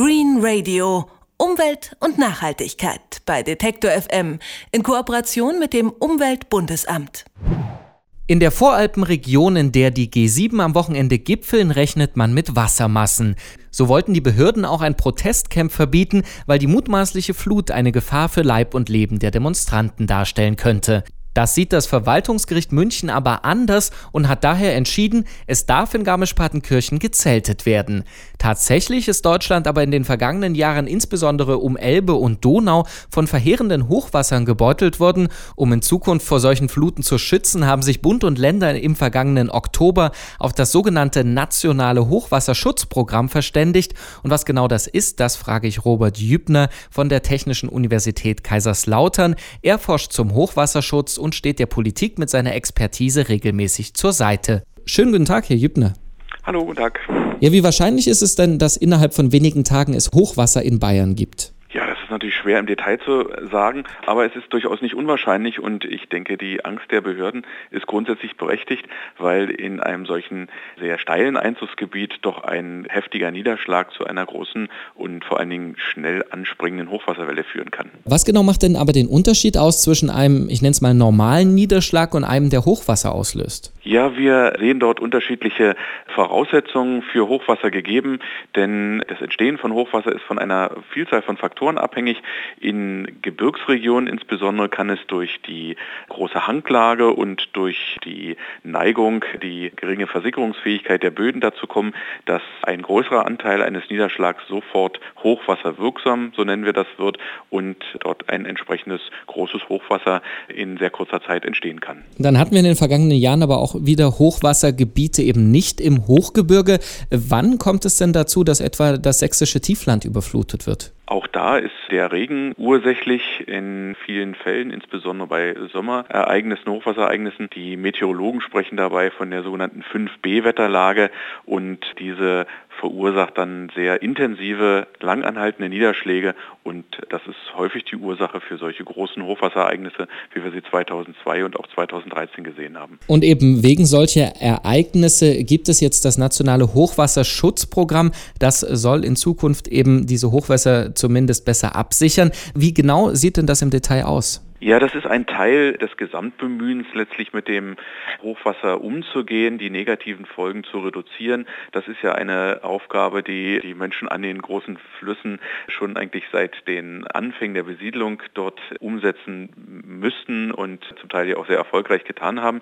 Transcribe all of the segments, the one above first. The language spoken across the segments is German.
Green Radio. Umwelt und Nachhaltigkeit bei Detektor FM in Kooperation mit dem Umweltbundesamt. In der Voralpenregion, in der die G7 am Wochenende gipfeln, rechnet man mit Wassermassen. So wollten die Behörden auch ein Protestcamp verbieten, weil die mutmaßliche Flut eine Gefahr für Leib und Leben der Demonstranten darstellen könnte. Das sieht das Verwaltungsgericht München aber anders und hat daher entschieden, es darf in Garmisch-Partenkirchen gezeltet werden. Tatsächlich ist Deutschland aber in den vergangenen Jahren insbesondere um Elbe und Donau von verheerenden Hochwassern gebeutelt worden. Um in Zukunft vor solchen Fluten zu schützen, haben sich Bund und Länder im vergangenen Oktober auf das sogenannte nationale Hochwasserschutzprogramm verständigt. Und was genau das ist, das frage ich Robert Jübner von der Technischen Universität Kaiserslautern. Er forscht zum Hochwasserschutz und und steht der Politik mit seiner Expertise regelmäßig zur Seite. Schönen guten Tag, Herr Jübner. Hallo, guten Tag. Ja, wie wahrscheinlich ist es denn, dass innerhalb von wenigen Tagen es Hochwasser in Bayern gibt? Natürlich schwer im Detail zu sagen, aber es ist durchaus nicht unwahrscheinlich und ich denke, die Angst der Behörden ist grundsätzlich berechtigt, weil in einem solchen sehr steilen Einzugsgebiet doch ein heftiger Niederschlag zu einer großen und vor allen Dingen schnell anspringenden Hochwasserwelle führen kann. Was genau macht denn aber den Unterschied aus zwischen einem, ich nenne es mal, normalen Niederschlag und einem, der Hochwasser auslöst? Ja, wir sehen dort unterschiedliche Voraussetzungen für Hochwasser gegeben, denn das Entstehen von Hochwasser ist von einer Vielzahl von Faktoren abhängig. In Gebirgsregionen insbesondere kann es durch die große Hanglage und durch die Neigung, die geringe Versickerungsfähigkeit der Böden dazu kommen, dass ein größerer Anteil eines Niederschlags sofort hochwasserwirksam, so nennen wir das, wird und dort ein entsprechendes großes Hochwasser in sehr kurzer Zeit entstehen kann. Dann hatten wir in den vergangenen Jahren aber auch wieder Hochwassergebiete eben nicht im Hochgebirge. Wann kommt es denn dazu, dass etwa das sächsische Tiefland überflutet wird? Auch da ist der Regen ursächlich in vielen Fällen, insbesondere bei Sommerereignissen, Hochwasserereignissen. Die Meteorologen sprechen dabei von der sogenannten 5B-Wetterlage und diese verursacht dann sehr intensive, langanhaltende Niederschläge und das ist häufig die Ursache für solche großen Hochwasserereignisse, wie wir sie 2002 und auch 2013 gesehen haben. Und eben wegen solcher Ereignisse gibt es jetzt das nationale Hochwasserschutzprogramm. Das soll in Zukunft eben diese Hochwässer zumindest besser absichern. Wie genau sieht denn das im Detail aus? Ja, das ist ein Teil des Gesamtbemühens, letztlich mit dem Hochwasser umzugehen, die negativen Folgen zu reduzieren. Das ist ja eine Aufgabe, die die Menschen an den großen Flüssen schon eigentlich seit den Anfängen der Besiedlung dort umsetzen müssten und zum Teil ja auch sehr erfolgreich getan haben.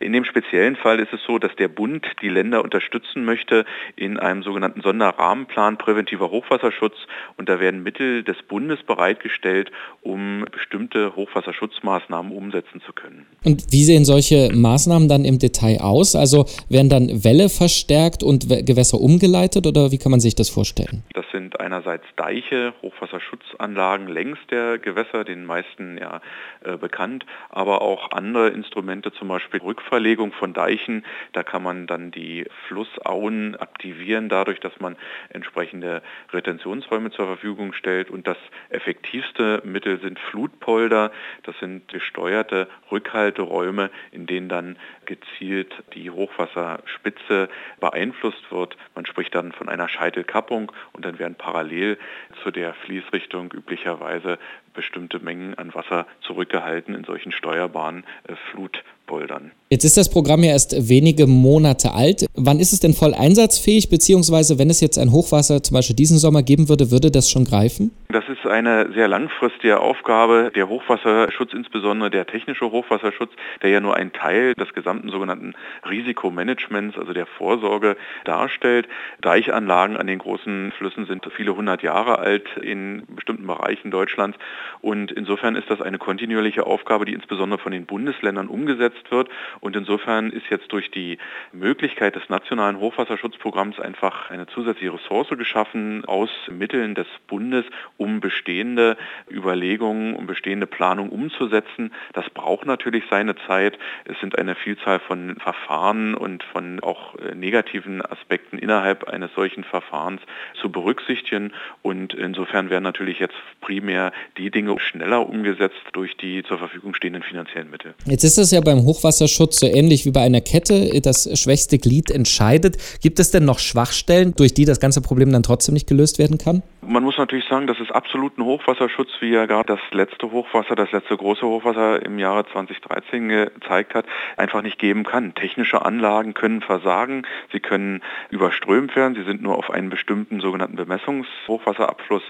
In dem speziellen Fall ist es so, dass der Bund die Länder unterstützen möchte in einem sogenannten Sonderrahmenplan präventiver Hochwasserschutz und da werden Mittel des Bundes bereitgestellt, um bestimmte Hochwasser Hochwasserschutzmaßnahmen umsetzen zu können. Und wie sehen solche Maßnahmen dann im Detail aus? Also werden dann Wälle verstärkt und Gewässer umgeleitet oder wie kann man sich das vorstellen? Das sind einerseits Deiche, Hochwasserschutzanlagen längs der Gewässer, den meisten ja äh, bekannt, aber auch andere Instrumente, zum Beispiel Rückverlegung von Deichen. Da kann man dann die Flussauen aktivieren, dadurch, dass man entsprechende Retentionsräume zur Verfügung stellt. Und das effektivste Mittel sind Flutpolder. Das sind gesteuerte Rückhalteräume, in denen dann gezielt die Hochwasserspitze beeinflusst wird. Man spricht dann von einer Scheitelkappung und dann werden parallel zu der Fließrichtung üblicherweise bestimmte Mengen an Wasser zurückgehalten in solchen steuerbaren äh, Flutpoldern. Jetzt ist das Programm ja erst wenige Monate alt. Wann ist es denn voll einsatzfähig, beziehungsweise wenn es jetzt ein Hochwasser zum Beispiel diesen Sommer geben würde, würde das schon greifen? Das ist eine sehr langfristige Aufgabe. Der Hochwasserschutz, insbesondere der technische Hochwasserschutz, der ja nur ein Teil des gesamten sogenannten Risikomanagements, also der Vorsorge darstellt. Deichanlagen an den großen Flüssen sind viele hundert Jahre alt in bestimmten Bereichen Deutschlands und insofern ist das eine kontinuierliche Aufgabe, die insbesondere von den Bundesländern umgesetzt wird. Und insofern ist jetzt durch die Möglichkeit des nationalen Hochwasserschutzprogramms einfach eine zusätzliche Ressource geschaffen aus Mitteln des Bundes, um bestehende Überlegungen, um bestehende Planung umzusetzen. Das braucht natürlich seine Zeit. Es sind eine Vielzahl von Verfahren und von auch äh, negativen Aspekten innerhalb eines solchen Verfahrens zu berücksichtigen. Und insofern werden natürlich jetzt primär die die Dinge schneller umgesetzt durch die zur Verfügung stehenden finanziellen Mittel. Jetzt ist es ja beim Hochwasserschutz so ähnlich wie bei einer Kette. Das schwächste Glied entscheidet. Gibt es denn noch Schwachstellen, durch die das ganze Problem dann trotzdem nicht gelöst werden kann? Man muss natürlich sagen, dass es absoluten Hochwasserschutz, wie ja gerade das letzte Hochwasser, das letzte große Hochwasser im Jahre 2013 gezeigt hat, einfach nicht geben kann. Technische Anlagen können versagen, sie können überströmt werden, sie sind nur auf einen bestimmten sogenannten Bemessungshochwasserabfluss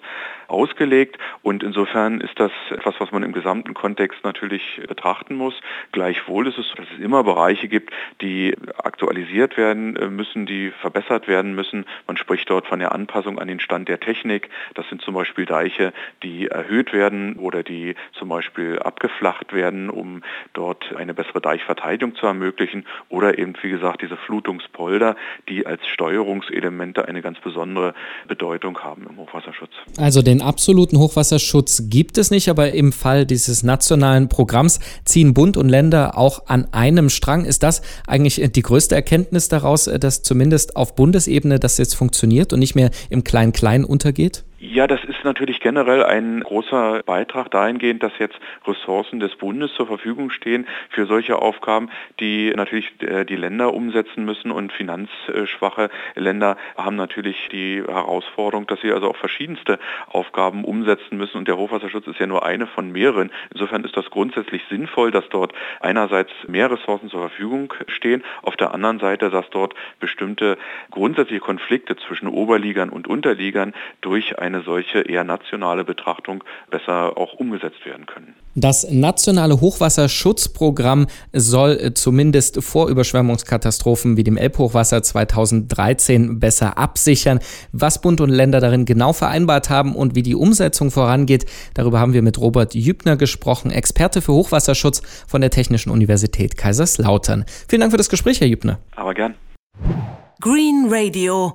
ausgelegt und insofern ist das etwas, was man im gesamten Kontext natürlich betrachten muss. Gleichwohl ist es, dass es immer Bereiche gibt, die aktualisiert werden müssen, die verbessert werden müssen. Man spricht dort von der Anpassung an den Stand der Technik. Das sind zum Beispiel Deiche, die erhöht werden oder die zum Beispiel abgeflacht werden, um dort eine bessere Deichverteidigung zu ermöglichen oder eben, wie gesagt, diese Flutungspolder, die als Steuerungselemente eine ganz besondere Bedeutung haben im Hochwasserschutz. Also den absoluten Hochwasserschutz gibt es nicht, aber im Fall dieses nationalen Programms ziehen Bund und Länder auch an einem Strang. Ist das eigentlich die größte Erkenntnis daraus, dass zumindest auf Bundesebene das jetzt funktioniert und nicht mehr im Klein-Klein untergeht? Ja, das ist natürlich generell ein großer Beitrag dahingehend, dass jetzt Ressourcen des Bundes zur Verfügung stehen für solche Aufgaben, die natürlich äh, die Länder umsetzen müssen und finanzschwache Länder haben natürlich die Herausforderung, dass sie also auch verschiedenste Aufgaben umsetzen müssen und der Hochwasserschutz ist ja nur eine von mehreren. Insofern ist das grundsätzlich sinnvoll, dass dort einerseits mehr Ressourcen zur Verfügung stehen, auf der anderen Seite, dass dort bestimmte grundsätzliche Konflikte zwischen Oberligern und Unterligern durch ein eine solche eher nationale Betrachtung besser auch umgesetzt werden können. Das nationale Hochwasserschutzprogramm soll äh, zumindest vor Überschwemmungskatastrophen wie dem Elbhochwasser 2013 besser absichern. Was Bund und Länder darin genau vereinbart haben und wie die Umsetzung vorangeht, darüber haben wir mit Robert Jübner gesprochen, Experte für Hochwasserschutz von der Technischen Universität Kaiserslautern. Vielen Dank für das Gespräch, Herr Jübner. Aber gern. Green Radio